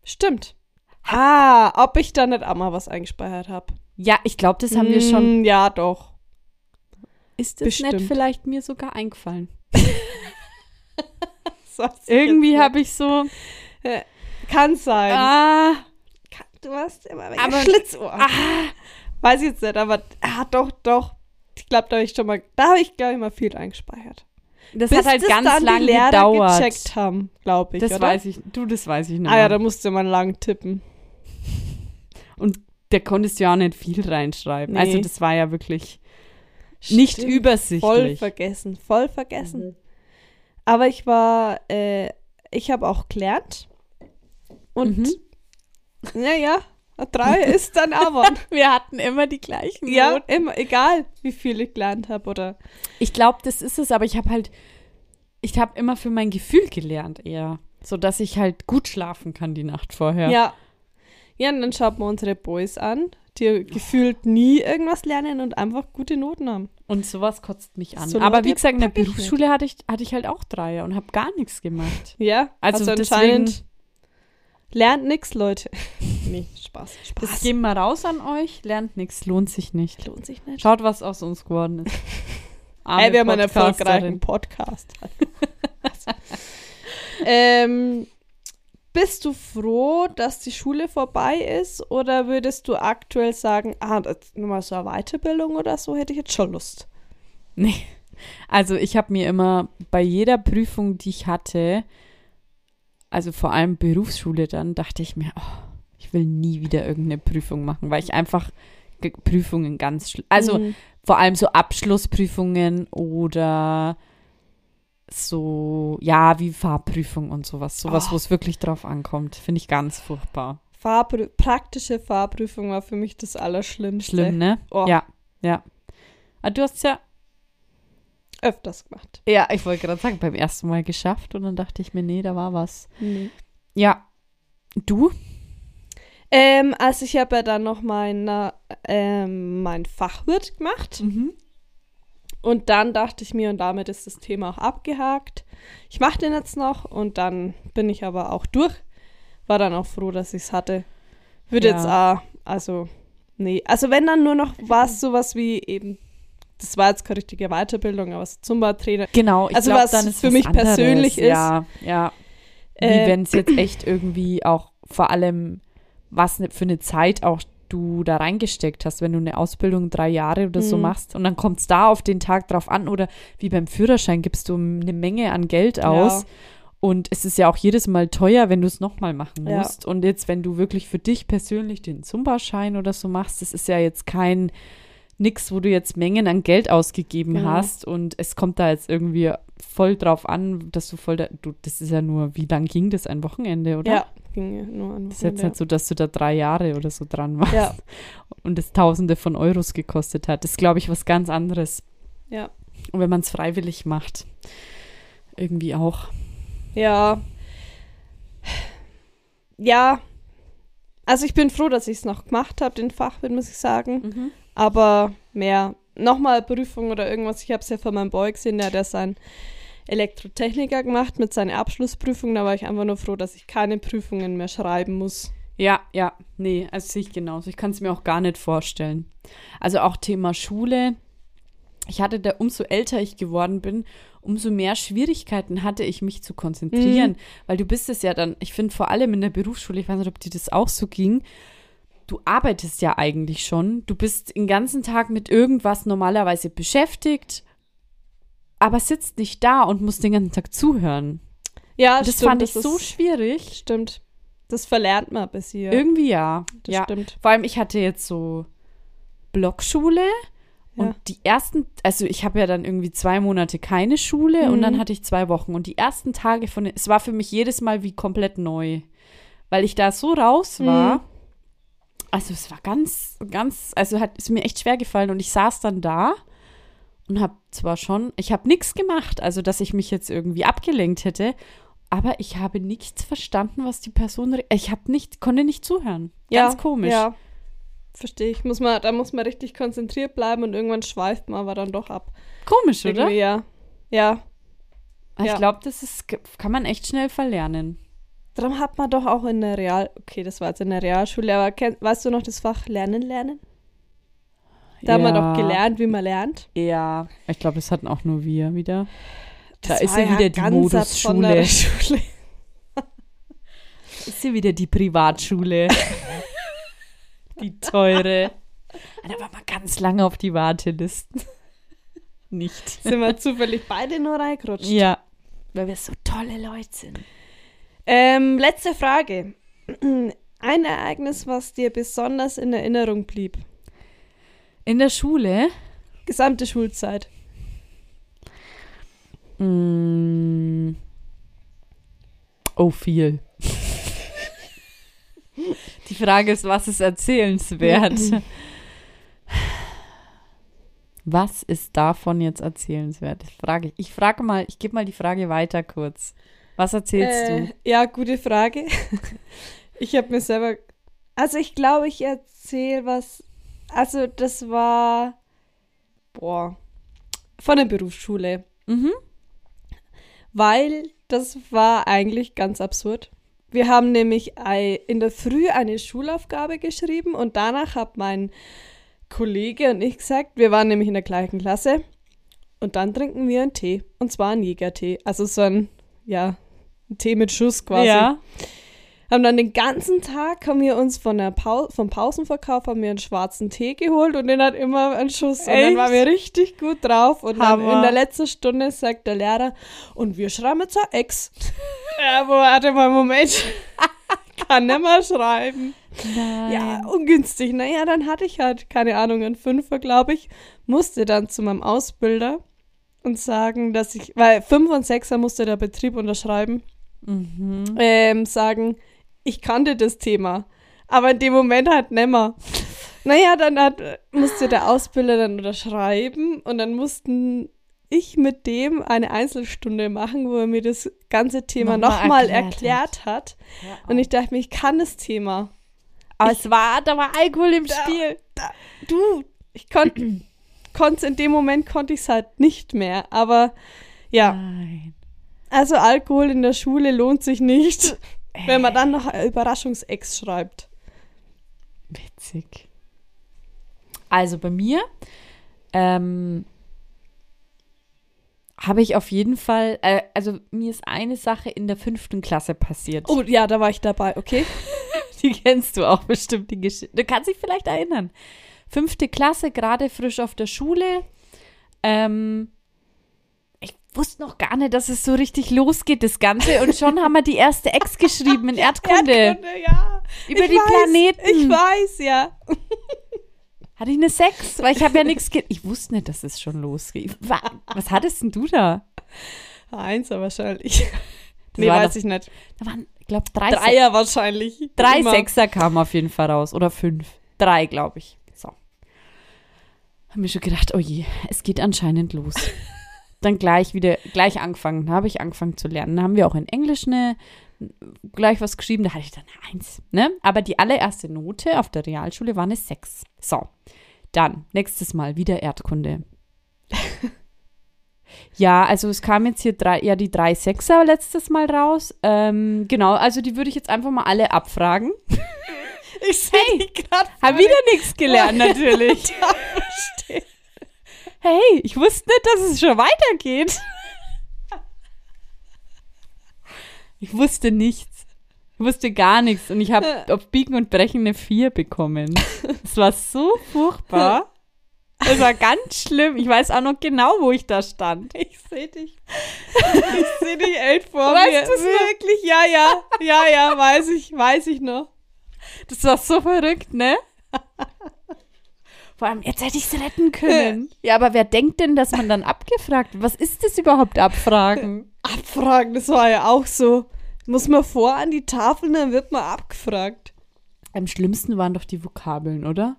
Stimmt. Ah, ob ich da nicht auch mal was eingespeichert habe. ja, ich glaube, das haben wir schon. Ja, doch. Ist das bestimmt. nicht vielleicht mir sogar eingefallen? Irgendwie habe ich so. nicht. Kann sein. Ah, Du hast immer Aber- Schlitzohr. ah, Weiß ich jetzt nicht, aber ah, doch, doch. Ich glaube, da habe ich schon mal, da habe ich, glaube ich, mal viel eingespeichert. das Bis hat halt das ganz dann lang die Lehrer gedauert. gecheckt haben, glaube ich, das oder? weiß ich. Du, das weiß ich nicht. Ah ja, da musste man lang tippen. da konntest du ja auch nicht viel reinschreiben. Nee. Also das war ja wirklich nicht Stimmt. übersichtlich. Voll vergessen, voll vergessen. Aber ich war, äh, ich habe auch gelernt. Und, Mhm. naja, drei ist dann aber. Wir hatten immer die gleichen ja, Noten. immer, egal, wie viel ich gelernt habe, oder? Ich glaube, das ist es, aber ich habe halt, ich habe immer für mein Gefühl gelernt eher. So dass ich halt gut schlafen kann die Nacht vorher. Ja. Ja, und dann schaut man unsere Boys an, die gefühlt nie irgendwas lernen und einfach gute Noten haben. Und sowas kotzt mich an. So aber wie gesagt, in der Berufsschule hatte ich, hatte ich halt auch Dreier und habe gar nichts gemacht. Ja, Also also, deswegen- anscheinend lernt nix, Leute. nee, Spaß. Das Spaß. geben wir raus an euch, lernt nichts, lohnt sich nicht. lohnt sich nicht. Schaut, was aus uns geworden ist. Arme Hey, wir haben einen erfolgreichen Podcast. ähm, bist du froh, dass die Schule vorbei ist oder würdest du aktuell sagen, ah, das, nochmal so eine Weiterbildung oder so hätte ich jetzt schon Lust? Nee. Also ich habe mir immer bei jeder Prüfung, die ich hatte, also vor allem Berufsschule dann, dachte ich mir, oh, ich will nie wieder irgendeine Prüfung machen, weil ich einfach Ge- Prüfungen ganz, also Mhm. vor allem so Abschlussprüfungen oder so, ja, wie Fahrprüfung und sowas. Sowas, Oh. wo es wirklich drauf ankommt, finde ich ganz furchtbar. Fahrprü praktische Fahrprüfung war für mich das Allerschlimmste. Schlimm, ne? Oh. Ja, ja. Aber du hast ja, Öfters gemacht. ja, ich wollte gerade sagen, beim ersten Mal geschafft und dann dachte ich mir, nee, da war was. Nee. Ja. Du? Ähm, also ich habe ja dann noch mein, ähm, mein Fachwirt gemacht. Mhm. Und dann dachte ich mir, und damit ist das Thema auch abgehakt. Ich mache den jetzt noch und dann bin ich aber auch durch. War dann auch froh, dass ich es hatte. Würde Ja. jetzt auch, also, nee. Also wenn dann nur noch was, sowas wie eben, das war jetzt keine richtige Weiterbildung, aber so Zumba-Trainer. Genau, ich Also glaube, was dann ist für mich anderes. persönlich ist, Ja, ja. Wie Äh, wenn es jetzt echt irgendwie auch vor allem, was ne- für eine Zeit auch du da reingesteckt hast, wenn du eine Ausbildung drei Jahre oder so Mhm. machst und dann kommt es da auf den Tag drauf an oder wie beim Führerschein gibst du eine Menge an Geld aus und es ist ja auch jedes Mal teuer, wenn du es nochmal machen Ja. musst und jetzt, wenn du wirklich für dich persönlich den Zumba-Schein oder so machst, das ist ja jetzt kein nix, wo du jetzt Mengen an Geld ausgegeben Genau. hast und es kommt da jetzt irgendwie voll drauf an, dass du voll da, du, das ist ja nur, wie lang ging das ein Wochenende, oder? Ja, ging nur an Das ist jetzt nicht so, dass du da drei Jahre oder so dran warst Ja, und es Tausende von Euros gekostet hat. Das ist, glaube ich, was ganz anderes. ja. Und wenn man es freiwillig macht, irgendwie auch. Ja. Ja. Also ich bin froh, dass ich es noch gemacht habe, den Fachwirt, muss ich sagen. Aber mehr, nochmal Prüfung oder irgendwas. Ich habe es ja von meinem Boy gesehen, der hat ja sein Elektrotechniker gemacht mit seiner Abschlussprüfung. Da war ich einfach nur froh, dass ich keine Prüfungen mehr schreiben muss. Ja, ja, nee, also sehe ich genauso. Ich kann es mir auch gar nicht vorstellen. Also auch Thema Schule. Ich hatte da, umso älter ich geworden bin, umso mehr Schwierigkeiten hatte ich, mich zu konzentrieren. Weil du bist es ja dann, ich finde vor allem in der Berufsschule, ich weiß nicht, ob dir das auch so ging, du arbeitest ja eigentlich schon. Du bist den ganzen Tag mit irgendwas normalerweise beschäftigt, aber sitzt nicht da und musst den ganzen Tag zuhören. Ja, Und das stimmt, fand ich das so schwierig. Stimmt. Das verlernt man bis hier. Irgendwie ja. das ja. stimmt. Vor allem, ich hatte jetzt so Blockschule und Ja. die ersten, also ich habe ja dann irgendwie zwei Monate keine Schule und dann Mhm. hatte ich zwei Wochen und die ersten Tage von, es war für mich jedes Mal wie komplett neu, weil ich da so raus war. Mhm. Also es war ganz, ganz, also hat es mir echt schwer gefallen und ich saß dann da und habe zwar schon, ich habe nichts gemacht, also dass ich mich jetzt irgendwie abgelenkt hätte, aber ich habe nichts verstanden, was die Person, ich habe nicht, konnte nicht zuhören. Ganz ja, komisch. Ja, verstehe ich. Muss man, da muss man richtig konzentriert bleiben und irgendwann schweift man aber dann doch ab. Komisch, oder? Irgendwie, ja. Ja. Ich Ja. glaube, das ist, kann man echt schnell verlernen. Darum hat man doch auch in der Real, okay, das war jetzt in der Realschule, aber kenn, weißt du noch das Fach Lernen lernen? Da haben wir doch gelernt, wie man lernt. Ja, ich glaube, das hatten auch nur wir wieder. Da Das ist ja wieder die Modusschule. Schule. Ist ja wieder die Privatschule. die teure. Da war man ganz lange auf die Wartelisten. Nicht. Sind wir zufällig beide nur reingerutscht. Ja. Weil wir so tolle Leute sind. Ähm, letzte Frage. Ein Ereignis, was dir besonders in Erinnerung blieb. In der Schule. Gesamte Schulzeit. Mm, oh, viel. Die Frage ist, was ist erzählenswert? Was ist davon jetzt erzählenswert? Ich frage, ich frage mal, ich gebe mal die Frage weiter kurz. Was erzählst Äh, du? Ja, gute Frage. Ich habe mir selber. Also, ich glaube, ich erzähle was. Also, das war. Boah. Von der Berufsschule. Mhm. Weil das war eigentlich ganz absurd. Wir haben nämlich in der Früh eine Schulaufgabe geschrieben und danach hat mein Kollege und ich gesagt, wir waren nämlich in der gleichen Klasse und dann trinken wir einen Tee. Und zwar einen Jägertee. Also so ein, ja, Tee mit Schuss quasi. Ja. Haben dann den ganzen Tag haben wir uns von der Pau vom Pausenverkauf haben wir einen schwarzen Tee geholt und den hat immer einen Schuss. Und dann Echt? waren wir richtig gut drauf. Und in der letzten Stunde sagt der Lehrer, und wir schreiben jetzt ein Ex. ja, warte mal, Moment. Kann nicht mal schreiben. Nein. Ja, ungünstig. Naja, dann hatte ich halt, keine Ahnung, einen Fünfer, glaube ich. Musste dann zu meinem Ausbilder und sagen, dass ich, weil Fünf und Sechser musste der Betrieb unterschreiben Mhm. ähm, sagen, ich kannte das Thema, aber in dem Moment halt nimmer. Naja, dann hat, musste der Ausbilder dann unterschreiben und dann mussten ich mit dem eine Einzelstunde machen, wo er mir das ganze Thema Nochmal nochmal erklärt erklärt hat. Und ich dachte mir, ich kann das Thema. Aber es war, da war Alkohol im Da- Spiel. Du, ich konnte konnte in dem Moment konnte ich es halt nicht mehr. Aber ja, Nein. Also Alkohol in der Schule lohnt sich nicht, wenn man dann noch Überraschungsex schreibt. Witzig. Also bei mir ähm, habe ich auf jeden Fall, äh, also mir ist eine Sache in der fünften Klasse passiert. Oh ja, da war ich dabei, okay? Die kennst du auch bestimmt, die Geschichte. Du kannst dich vielleicht erinnern. Fünfte Klasse, gerade frisch auf der Schule. Ähm, wusste noch gar nicht, dass es so richtig losgeht, das Ganze. Und schon haben wir die erste Ex geschrieben in Erdkunde. Erdkunde, ja. Über Ich die weiß, Planeten. Ich weiß, ja. Hatte ich eine Sechs? Weil ich habe ja nichts ge Ich wusste nicht, dass es schon losgeht. Wa- Was hattest denn du da? Einser wahrscheinlich. Das nee, weiß doch- ich nicht. Da waren, ich glaube, drei, Dreier wahrscheinlich. drei Immer. Sechser kamen auf jeden Fall raus. Oder fünf. Drei, glaube ich. So. Haben mir schon gedacht, oh je, es geht anscheinend los. Dann gleich wieder, gleich angefangen. Da habe ich angefangen zu lernen. Da haben wir auch in Englisch eine, gleich was geschrieben. Da hatte ich dann eine Eins. Ne? Aber die allererste Note auf der Realschule war eine Sechs. So. Dann, nächstes Mal wieder Erdkunde. Ja, also es kam jetzt hier drei, ja die drei Sechser letztes Mal raus. Ähm, genau, also die würde ich jetzt einfach mal alle abfragen. Ich sehe hey, gerade Hab wieder nichts gelernt, natürlich. Hey, ich wusste nicht, dass es schon weitergeht. Ich wusste nichts. Ich wusste gar nichts. Und ich habe auf Biegen und Brechen eine 4 bekommen. Es war so furchtbar. Es war ganz schlimm. Ich weiß auch noch genau, wo ich da stand. Ich sehe dich. Ich sehe dich echt vor Weißt mir. du's noch? Wirklich, ja, ja. Ja, ja, weiß ich, weiß ich noch. Das war so verrückt, ne? Vor allem, jetzt hätte ich es retten können. Ja, aber wer denkt denn, dass man dann abgefragt wird? Was ist das überhaupt, abfragen? Abfragen, das war ja auch so. Muss man vor an die Tafel, dann wird man abgefragt. Am schlimmsten waren doch die Vokabeln, oder?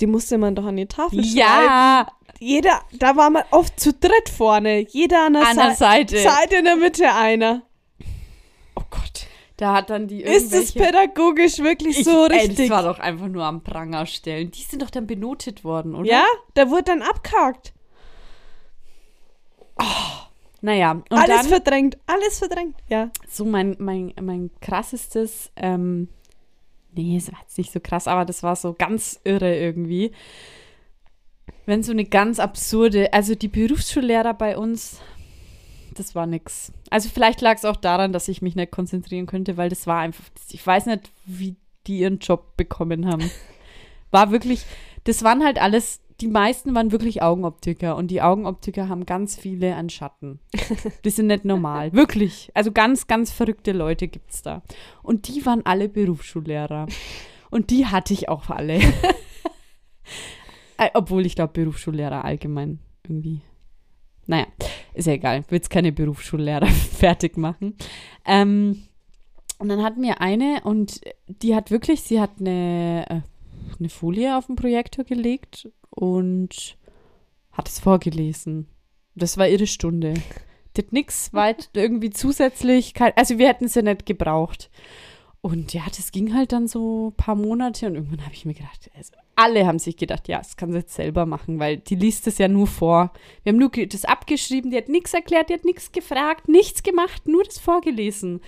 Die musste man doch an die Tafel schreiben. Ja, Jeder, da war man oft zu dritt vorne. Jeder an der, an der Seite. Seite in der Mitte einer. Oh Gott. Da hat dann die Ist es pädagogisch wirklich Ich- so ey, richtig? Das war doch einfach nur am Pranger stellen. Die sind doch dann benotet worden, oder? ja, da wurde dann abgehakt. Naja, und alles dann verdrängt, alles verdrängt. Ja. so mein, mein, mein krassestes, ähm, nee, es war jetzt nicht so krass, aber das war so ganz irre irgendwie. Wenn so eine ganz absurde, also die Berufsschullehrer bei uns, das war nix. Also vielleicht lag es auch daran, dass ich mich nicht konzentrieren könnte, weil das war einfach, ich weiß nicht, wie die ihren Job bekommen haben. War wirklich, das waren halt alles, die meisten waren wirklich Augenoptiker und die Augenoptiker haben ganz viele an Schatten. Die sind nicht normal, wirklich. Also ganz, ganz verrückte Leute gibt's da. Und die waren alle Berufsschullehrer. Und die hatte ich auch alle. Äh, Obwohl ich glaube, Berufsschullehrer allgemein irgendwie. Naja, ist ja egal. Will jetzt keine Berufsschullehrer fertig machen. Ähm, und dann hatten wir eine und die hat wirklich, sie hat eine, äh, eine Folie auf den Projektor gelegt und hat es vorgelesen. Das war ihre Stunde. Die hat nichts weit irgendwie zusätzlich, also wir hätten es ja nicht gebraucht. Und ja, das ging halt dann so ein paar Monate und irgendwann habe ich mir gedacht, also alle haben sich gedacht, ja, das kann sie jetzt selber machen, weil die liest es ja nur vor. Wir haben nur das abgeschrieben, die hat nichts erklärt, die hat nichts gefragt, nichts gemacht, nur das vorgelesen.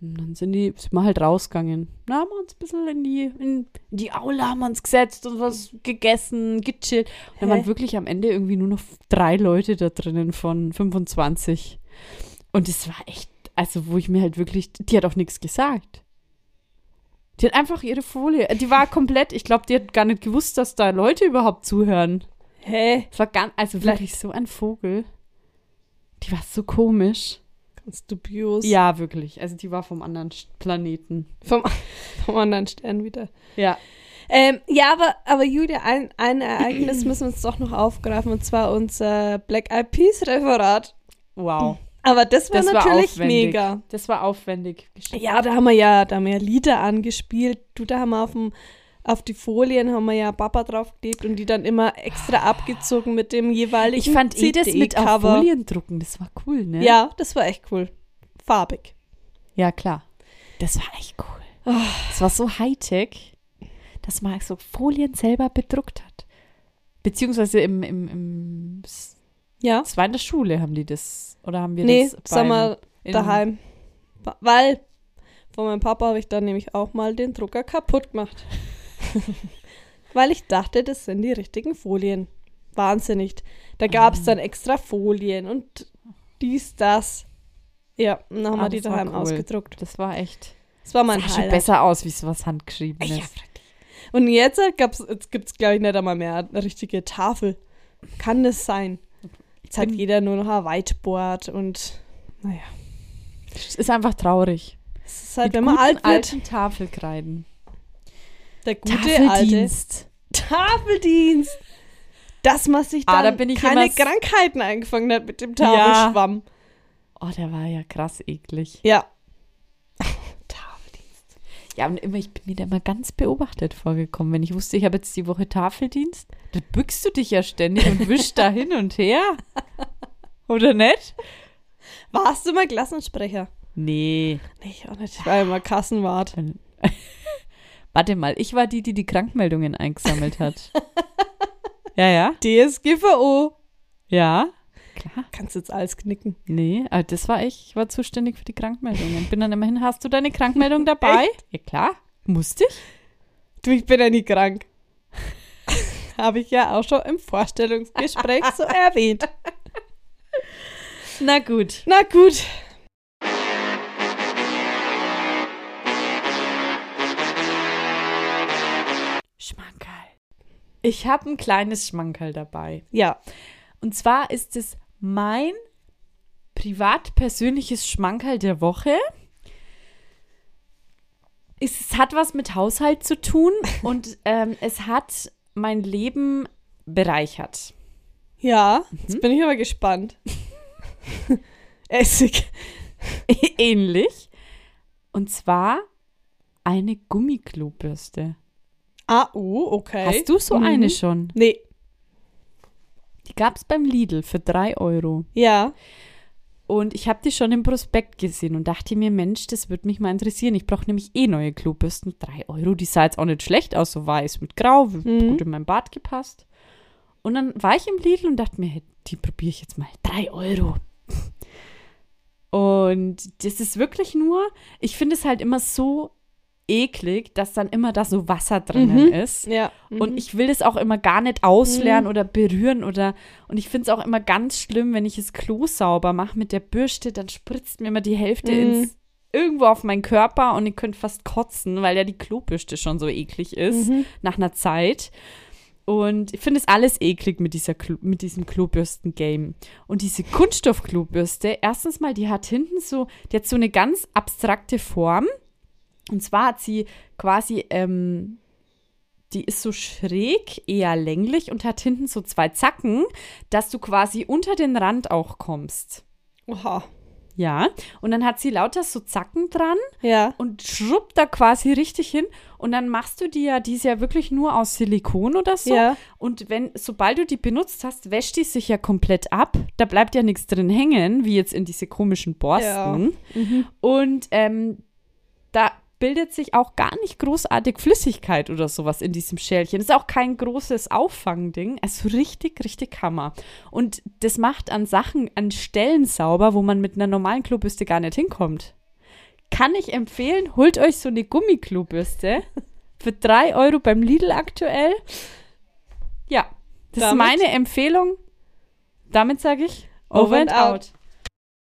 Und dann sind, die, sind wir halt rausgegangen. Da haben wir uns ein bisschen in die, in die Aula haben wir uns gesetzt und was gegessen, gechillt. Und dann Hä? waren wirklich am Ende irgendwie nur noch drei Leute da drinnen von 25. Und es war echt, also wo ich mir halt wirklich, die hat auch nichts gesagt. Die hat einfach ihre Folie, die war komplett, ich glaube, die hat gar nicht gewusst, dass da Leute überhaupt zuhören. Hä? Es war ganz, also wirklich so ein Vogel. Die war so komisch. Ganz dubios. Ja, wirklich. Also die war vom anderen Planeten. Vom, vom anderen Stern wieder. Ja. Ähm, ja, aber, aber Julia, ein, ein Ereignis müssen wir uns doch noch aufgreifen, und zwar unser Black Eyed Peas Referat. Wow. Aber das war Das war natürlich aufwendig. mega. Das war aufwendig geschrieben. Ja, da haben wir ja, da haben wir ja Lieder angespielt. Du, da haben wir auf, dem, auf die Folien haben wir ja Papa draufgelegt und die dann immer extra abgezogen mit dem jeweiligen Ich fand eh das mit auf CD-Cover. Folien drucken, das war cool, ne? Ja, das war echt cool. Farbig. Ja, klar. Das war echt cool. Das war so Hightech, dass man so Folien selber bedruckt hat. Beziehungsweise im, im, im Ja. es war in der Schule, haben die das. Oder haben wir Nee, das sag beim- mal, in- daheim. Weil von meinem Papa habe ich dann nämlich auch mal den Drucker kaputt gemacht. Weil ich dachte, das sind die richtigen Folien. Wahnsinnig. Da gab Ah. es dann extra Folien und dies, das. Ja, und dann haben Ah, wir die das war daheim cool. ausgedruckt. Das war echt. Das war mein sah schon besser aus, wie es was handgeschriebenes. Ja, Und jetzt, gab's, jetzt gibt es, glaube ich, nicht einmal mehr eine richtige Tafel. Kann das sein? Jetzt hat jeder nur noch ein Whiteboard und naja. Es ist einfach traurig. Es ist halt, Mit wenn man alt wird, alten Tafelkreiden. der gute alte Tafeldienst. Tafeldienst. Dass man sich dann Ah, da bin ich keine immer Krankheiten eingefangen hat mit dem Ja. Tafelschwamm. Oh, der war ja krass eklig. Ja. Ja, und immer, ich bin mir da immer ganz beobachtet vorgekommen. Wenn ich wusste, ich habe jetzt die Woche Tafeldienst, dann bückst du dich ja ständig und wischst da hin und her. Oder nicht? Warst du mal Klassensprecher? Nee. Nee, ich auch nicht. Ich war immer Kassenwart. Warte mal, ich war die, die die Krankmeldungen eingesammelt hat. ja, ja. DSGVO. Ja. Klar. Kannst jetzt alles knicken. Nee, aber das war ich. Ich war zuständig für die Krankmeldungen. Bin dann immerhin, hast du deine Krankmeldung dabei? Ja, klar. Musste ich? Du, ich bin ja nie krank. Habe ich ja auch schon im Vorstellungsgespräch so erwähnt. Na gut. Na gut. Schmankerl. Ich habe ein kleines Schmankerl dabei. Ja. Und zwar ist es mein privat-persönliches Schmankerl der Woche. Es, es hat was mit Haushalt zu tun und ähm, es hat mein Leben bereichert. Ja, Mhm. jetzt bin ich aber gespannt. Essig. Ähnlich. Und zwar eine Gummiklobürste. Ah, oh, okay. Hast du so Mhm. eine schon? Nee. Die gab es beim Lidl für drei Euro. Ja. Und ich habe die schon im Prospekt gesehen und dachte mir, Mensch, das würde mich mal interessieren. Ich brauche nämlich eh neue Klobürsten. Drei Euro, die sah jetzt auch nicht schlecht aus, so weiß mit Grau, Mhm. gut in mein Bad gepasst. Und dann war ich im Lidl und dachte mir, hey, die probiere ich jetzt mal. Drei Euro. Und das ist wirklich nur, ich finde es halt immer so eklig, dass dann immer da so Wasser drinnen Mhm. ist. Ja. Und mhm. ich will das auch immer gar nicht ausleeren Mhm. oder berühren oder und ich finde es auch immer ganz schlimm, wenn ich das Klo sauber mache mit der Bürste, dann spritzt mir immer die Hälfte Mhm. ins irgendwo auf meinen Körper und ich könnte fast kotzen, weil ja die Klobürste schon so eklig ist Mhm. nach einer Zeit. Und ich finde es alles eklig mit, dieser Klo, mit diesem Klobürsten-Game. Und diese Kunststoff-Klobürste, erstens mal, die hat hinten so, die hat so eine ganz abstrakte Form. Und zwar hat sie quasi, ähm, die ist so schräg, eher länglich und hat hinten so zwei Zacken, dass du quasi unter den Rand auch kommst. Oha. Ja, und dann hat sie lauter so Zacken dran Ja. und schrubbt da quasi richtig hin. Und dann machst du die ja, die ist ja wirklich nur aus Silikon oder so. Ja. Und wenn, sobald du die benutzt hast, wäscht die sich ja komplett ab. Da bleibt ja nichts drin hängen, wie jetzt in diese komischen Borsten. Mhm. Und ähm, da bildet sich auch gar nicht großartig Flüssigkeit oder sowas in diesem Schälchen. Das ist auch kein großes Auffangding. Also richtig, richtig Hammer. Und das macht an Sachen, an Stellen sauber, wo man mit einer normalen Klobürste gar nicht hinkommt. Kann ich empfehlen, holt euch so eine Gummiklobürste für drei Euro beim Lidl aktuell. Ja, das Damit- ist meine Empfehlung. Damit sage ich over and out.